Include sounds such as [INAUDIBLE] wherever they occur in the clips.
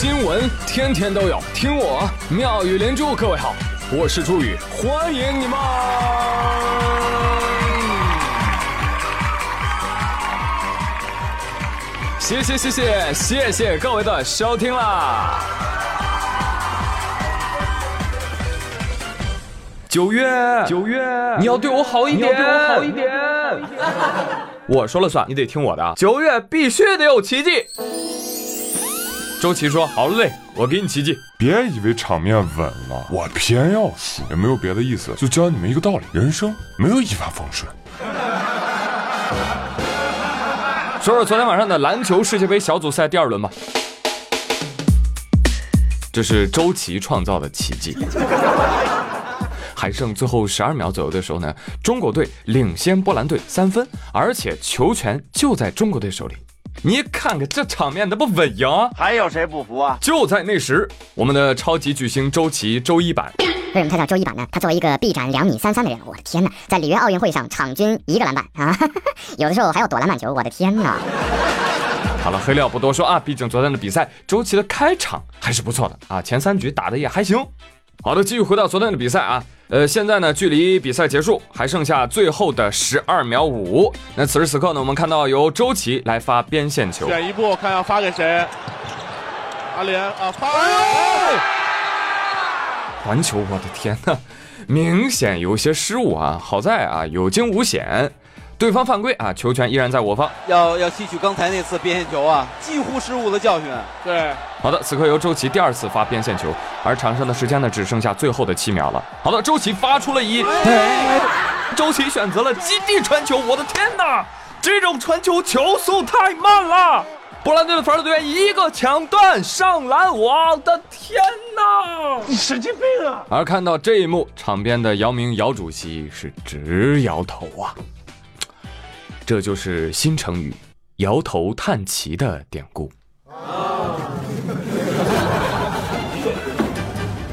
新闻天天都有，听我妙语连珠。各位好，我是朱宇，欢迎你们！谢谢谢谢谢谢各位的收听啦！九月九月，你要对我好一点，对我好一点。[LAUGHS] 我说了算，你得听我的啊！九月必须得有奇迹。周琦说：“好嘞，我给你奇迹。别以为场面稳了，我偏要输，也没有别的意思，就教你们一个道理：人生没有一帆风顺。[LAUGHS] ”说说昨天晚上的篮球世界杯小组赛第二轮吧。这是周琦创造的奇迹。[LAUGHS] 还剩最后十二秒左右的时候呢，中国队领先波兰队三分，而且球权就在中国队手里。你看看这场面，那不稳赢？还有谁不服啊？就在那时，我们的超级巨星周琦周一版。为什么他叫周一版呢？他作为一个臂展两米三三的人，我的天哪，在里约奥运会上场均一个篮板啊，[LAUGHS] 有的时候还要躲篮板球，我的天哪！好了，黑料不多说啊，毕竟昨天的比赛，周琦的开场还是不错的啊，前三局打的也还行。好的，继续回到昨天的比赛啊。呃，现在呢，距离比赛结束还剩下最后的十二秒五。那此时此刻呢，我们看到由周琦来发边线球，选一步，看要发给谁？阿联啊，发！传球，我的天呐，明显有些失误啊！好在啊，有惊无险。对方犯规啊，球权依然在我方，要要吸取刚才那次边线球啊，几乎失误的教训。对，好的，此刻由周琦第二次发边线球，而场上的时间呢，只剩下最后的七秒了。好的，周琦发出了一，周琦选择了基地传球，我的天哪，这种传球球速太慢了，波兰队的防守队员一个抢断上篮，我的天哪，你神经病啊！而看到这一幕，场边的姚明姚主席是直摇头啊。这就是新成语“摇头叹气”的典故。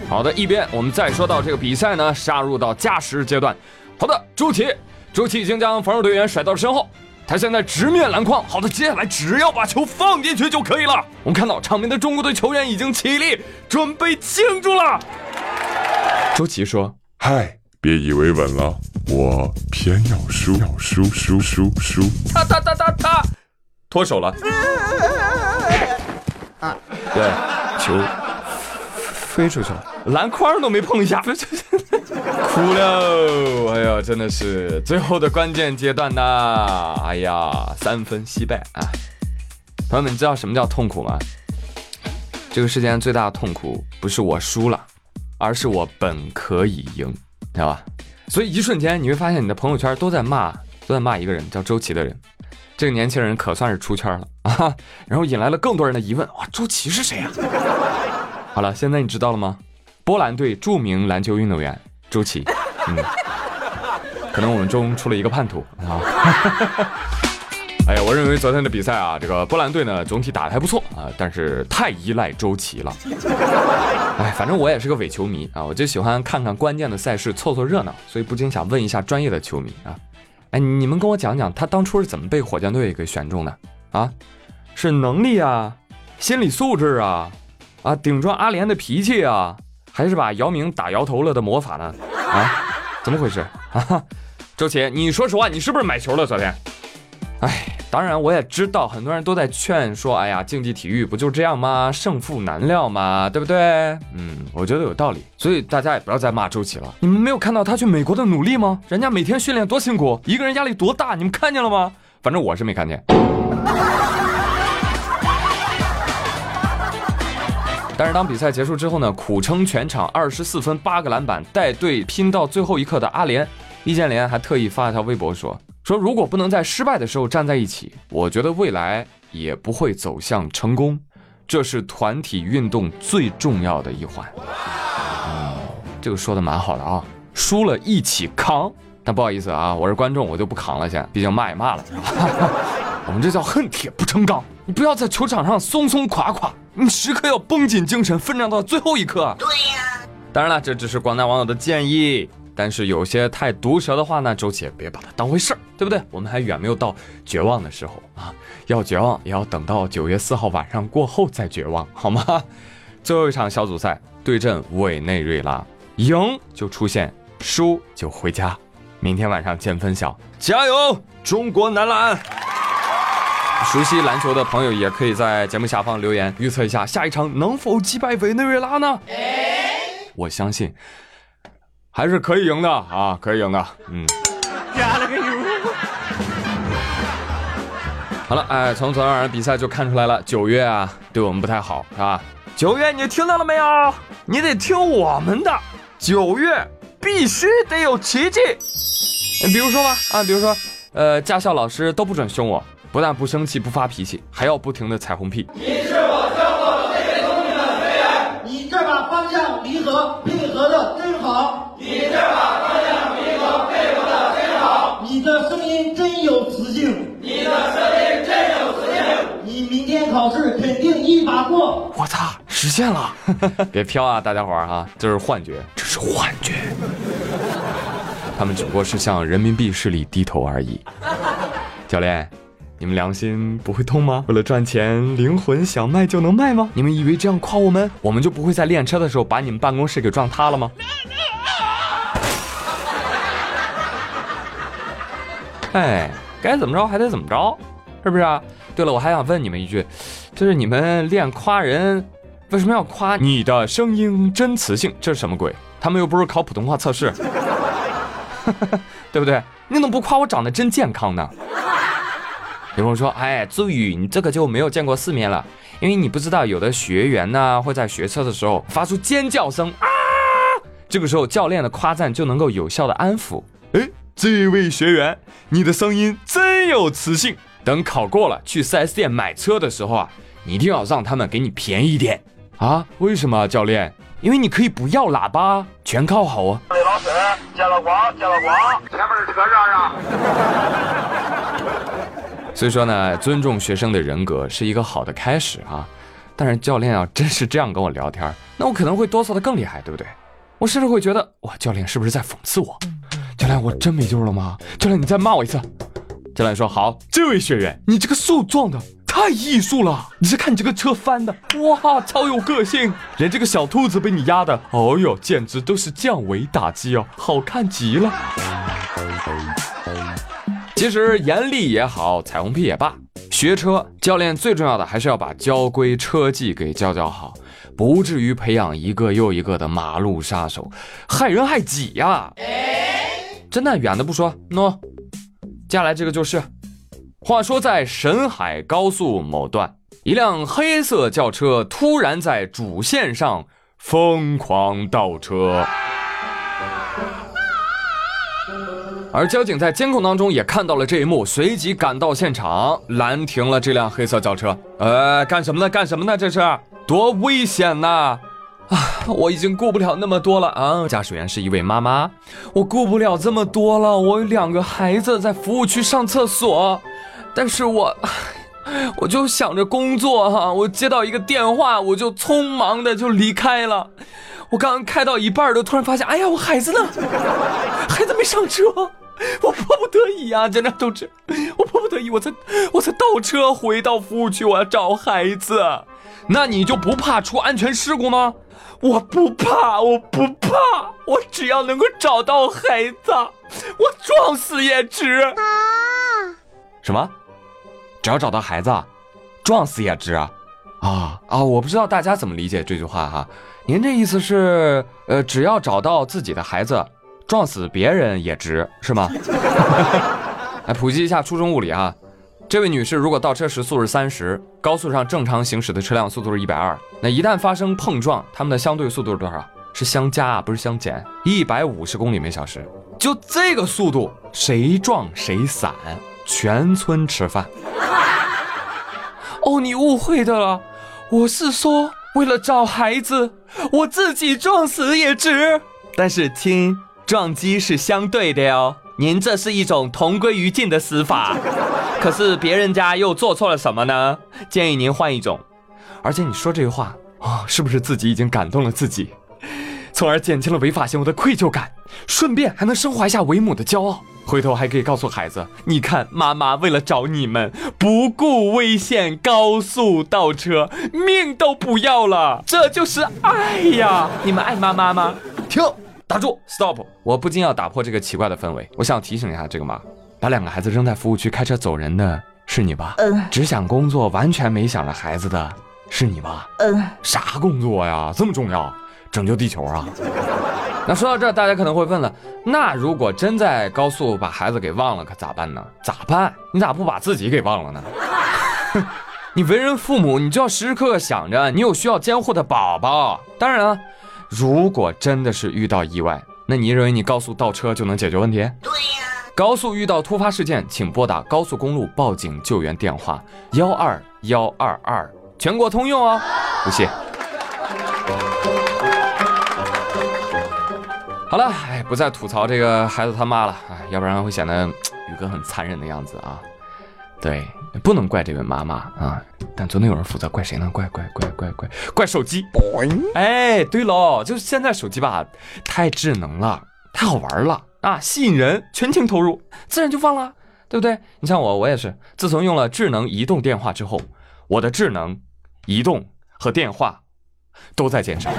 好的，一边我们再说到这个比赛呢，杀入到加时阶段。好的，朱琦，朱琦已经将防守队员甩到了身后，他现在直面篮筐。好的，接下来只要把球放进去就可以了。我们看到场边的中国队球员已经起立，准备庆祝了。周琦说：“嗨。”别以为稳了，我偏要输，要输输输输！他他他他他，脱手了。啊，对，球飞出去了，篮筐都没碰一下，哭了。哎呀，真的是最后的关键阶段呐！哎呀，三分惜败啊！朋友们，你知道什么叫痛苦吗？这个世界上最大的痛苦不是我输了，而是我本可以赢。知道吧？所以一瞬间你会发现你的朋友圈都在骂，都在骂一个人叫周琦的人。这个年轻人可算是出圈了啊！[LAUGHS] 然后引来了更多人的疑问：哇，周琦是谁呀？好了，现在你知道了吗？波兰队著名篮球运动员周琦。嗯，可能我们中出了一个叛徒啊。哎呀，我认为昨天的比赛啊，这个波兰队呢总体打得还不错啊，但是太依赖周琦了。哎，反正我也是个伪球迷啊，我就喜欢看看关键的赛事，凑凑热闹，所以不禁想问一下专业的球迷啊，哎，你们跟我讲讲他当初是怎么被火箭队给选中的啊？是能力啊，心理素质啊，啊，顶撞阿联的脾气啊，还是把姚明打摇头了的魔法呢？啊，怎么回事 [LAUGHS] 啊？周琦，你说实话，你是不是买球了昨天？哎。当然，我也知道很多人都在劝说，哎呀，竞技体育不就这样吗？胜负难料嘛，对不对？嗯，我觉得有道理。所以大家也不要再骂周琦了。你们没有看到他去美国的努力吗？人家每天训练多辛苦，一个人压力多大，你们看见了吗？反正我是没看见。[LAUGHS] 但是当比赛结束之后呢，苦撑全场二十四分八个篮板，带队拼到最后一刻的阿联，易建联还特意发了条微博说。说如果不能在失败的时候站在一起，我觉得未来也不会走向成功。这是团体运动最重要的一环。嗯，这个说的蛮好的啊，输了一起扛。但不好意思啊，我是观众，我就不扛了。先毕竟骂也骂了，[LAUGHS] 我们这叫恨铁不成钢。你不要在球场上松松垮垮，你时刻要绷紧精神，奋战到最后一刻。对呀。当然了，这只是广大网友的建议。但是有些太毒舌的话呢，周琦也别把它当回事儿，对不对？我们还远没有到绝望的时候啊，要绝望也要等到九月四号晚上过后再绝望，好吗？[LAUGHS] 最后一场小组赛对阵委内瑞拉，赢就出线，输就回家。明天晚上见分晓，加油，中国男篮！熟悉篮球的朋友也可以在节目下方留言预测一下下一场能否击败委内瑞拉呢？我相信还是可以赢的啊，可以赢的。嗯，加了个油。好了，哎，从昨天晚上比赛就看出来了，九月啊对我们不太好，是吧？九月你听到了没有？你得听我们的，九月必须得有奇迹。你比如说吧，啊，比如说，呃，驾校老师都不准凶我。不但不生气不发脾气，还要不停的彩虹屁。你是我的声音真有磁性，你的声音真有磁性，你明天考试肯定一把过。我操，实现了！别飘啊，大家伙儿哈，这是幻觉，这是幻觉。他们只不过是向人民币势力低头而已。教练。你们良心不会痛吗？为了赚钱，灵魂想卖就能卖吗？你们以为这样夸我们，我们就不会在练车的时候把你们办公室给撞塌了吗？哎，该怎么着还得怎么着，是不是啊？对了，我还想问你们一句，就是你们练夸人，为什么要夸你的声音真磁性？这是什么鬼？他们又不是考普通话测试，[LAUGHS] 对不对？你怎么不夸我长得真健康呢？有朋友说：“哎，朱宇，你这个就没有见过世面了，因为你不知道有的学员呢会在学车的时候发出尖叫声啊，这个时候教练的夸赞就能够有效的安抚。这位学员，你的声音真有磁性。等考过了，去 4S 店买车的时候啊，你一定要让他们给你便宜点啊。为什么，教练？因为你可以不要喇叭，全靠吼啊。老师，接了光，接了光，前面的车让让。”所以说呢，尊重学生的人格是一个好的开始啊。但是教练要真是这样跟我聊天，那我可能会哆嗦的更厉害，对不对？我甚至会觉得，哇，教练是不是在讽刺我？教练，我真没救了吗？教练，你再骂我一次。教练说好，这位学员，你这个树撞的太艺术了。你是看你这个车翻的，哇，超有个性。连这个小兔子被你压的，哦哟，简直都是降维打击哦，好看极了。其实严厉也好，彩虹屁也罢，学车教练最重要的还是要把交规车技给教教好，不至于培养一个又一个的马路杀手，害人害己呀！真的远的不说，喏，接下来这个就是。话说在沈海高速某段，一辆黑色轿车突然在主线上疯狂倒车。而交警在监控当中也看到了这一幕，随即赶到现场拦停了这辆黑色轿车。呃，干什么呢？干什么呢？这是多危险呐！啊 [SIGHS] 我已经顾不了那么多了啊！驾驶员是一位妈妈，我顾不了这么多了，我有两个孩子在服务区上厕所，但是我，[SIGHS] 我就想着工作哈，我接到一个电话，我就匆忙的就离开了。我刚刚开到一半，都突然发现，哎呀，我孩子呢？[LAUGHS] 孩子没上车。我迫不得已啊，警察同志，我迫不得已，我才我才倒车回到服务区，我要找孩子。那你就不怕出安全事故吗？我不怕，我不怕，我只要能够找到孩子，我撞死也值。啊？什么？只要找到孩子，撞死也值啊？啊啊！我不知道大家怎么理解这句话哈。您这意思是，呃，只要找到自己的孩子。撞死别人也值是吗？来 [LAUGHS] 普及一下初中物理啊！这位女士如果倒车时速是三十，高速上正常行驶的车辆速度是一百二，那一旦发生碰撞，它们的相对速度是多少？是相加啊，不是相减。一百五十公里每小时，就这个速度，谁撞谁散，全村吃饭。哦，你误会的了，我是说为了找孩子，我自己撞死也值。但是亲。撞击是相对的哟，您这是一种同归于尽的死法，可是别人家又做错了什么呢？建议您换一种。而且你说这句话啊，是不是自己已经感动了自己？从而减轻了违法行为的愧疚感，顺便还能升华一下为母的骄傲。回头还可以告诉孩子，你看妈妈为了找你们，不顾危险高速倒车，命都不要了，这就是爱呀！你们爱妈妈吗？停，打住，stop！我不禁要打破这个奇怪的氛围，我想提醒一下这个妈，把两个孩子扔在服务区开车走人的是你吧？嗯，只想工作，完全没想着孩子的是你吧？嗯，啥工作呀？这么重要？拯救地球啊！[LAUGHS] 那说到这儿，大家可能会问了，那如果真在高速把孩子给忘了，可咋办呢？咋办？你咋不把自己给忘了呢？[LAUGHS] 你为人父母，你就要时时刻刻想着你有需要监护的宝宝。当然了，如果真的是遇到意外，那你认为你高速倒车就能解决问题？对呀。高速遇到突发事件，请拨打高速公路报警救援电话幺二幺二二，全国通用哦。不谢。好了，哎，不再吐槽这个孩子他妈了，哎，要不然会显得宇哥很残忍的样子啊。对，不能怪这位妈妈啊，但总得有人负责，怪谁呢？怪怪怪怪怪怪手机。哎，对喽，就是现在手机吧，太智能了，太好玩了啊，吸引人，全情投入，自然就放了，对不对？你像我，我也是，自从用了智能移动电话之后，我的智能、移动和电话都在减少。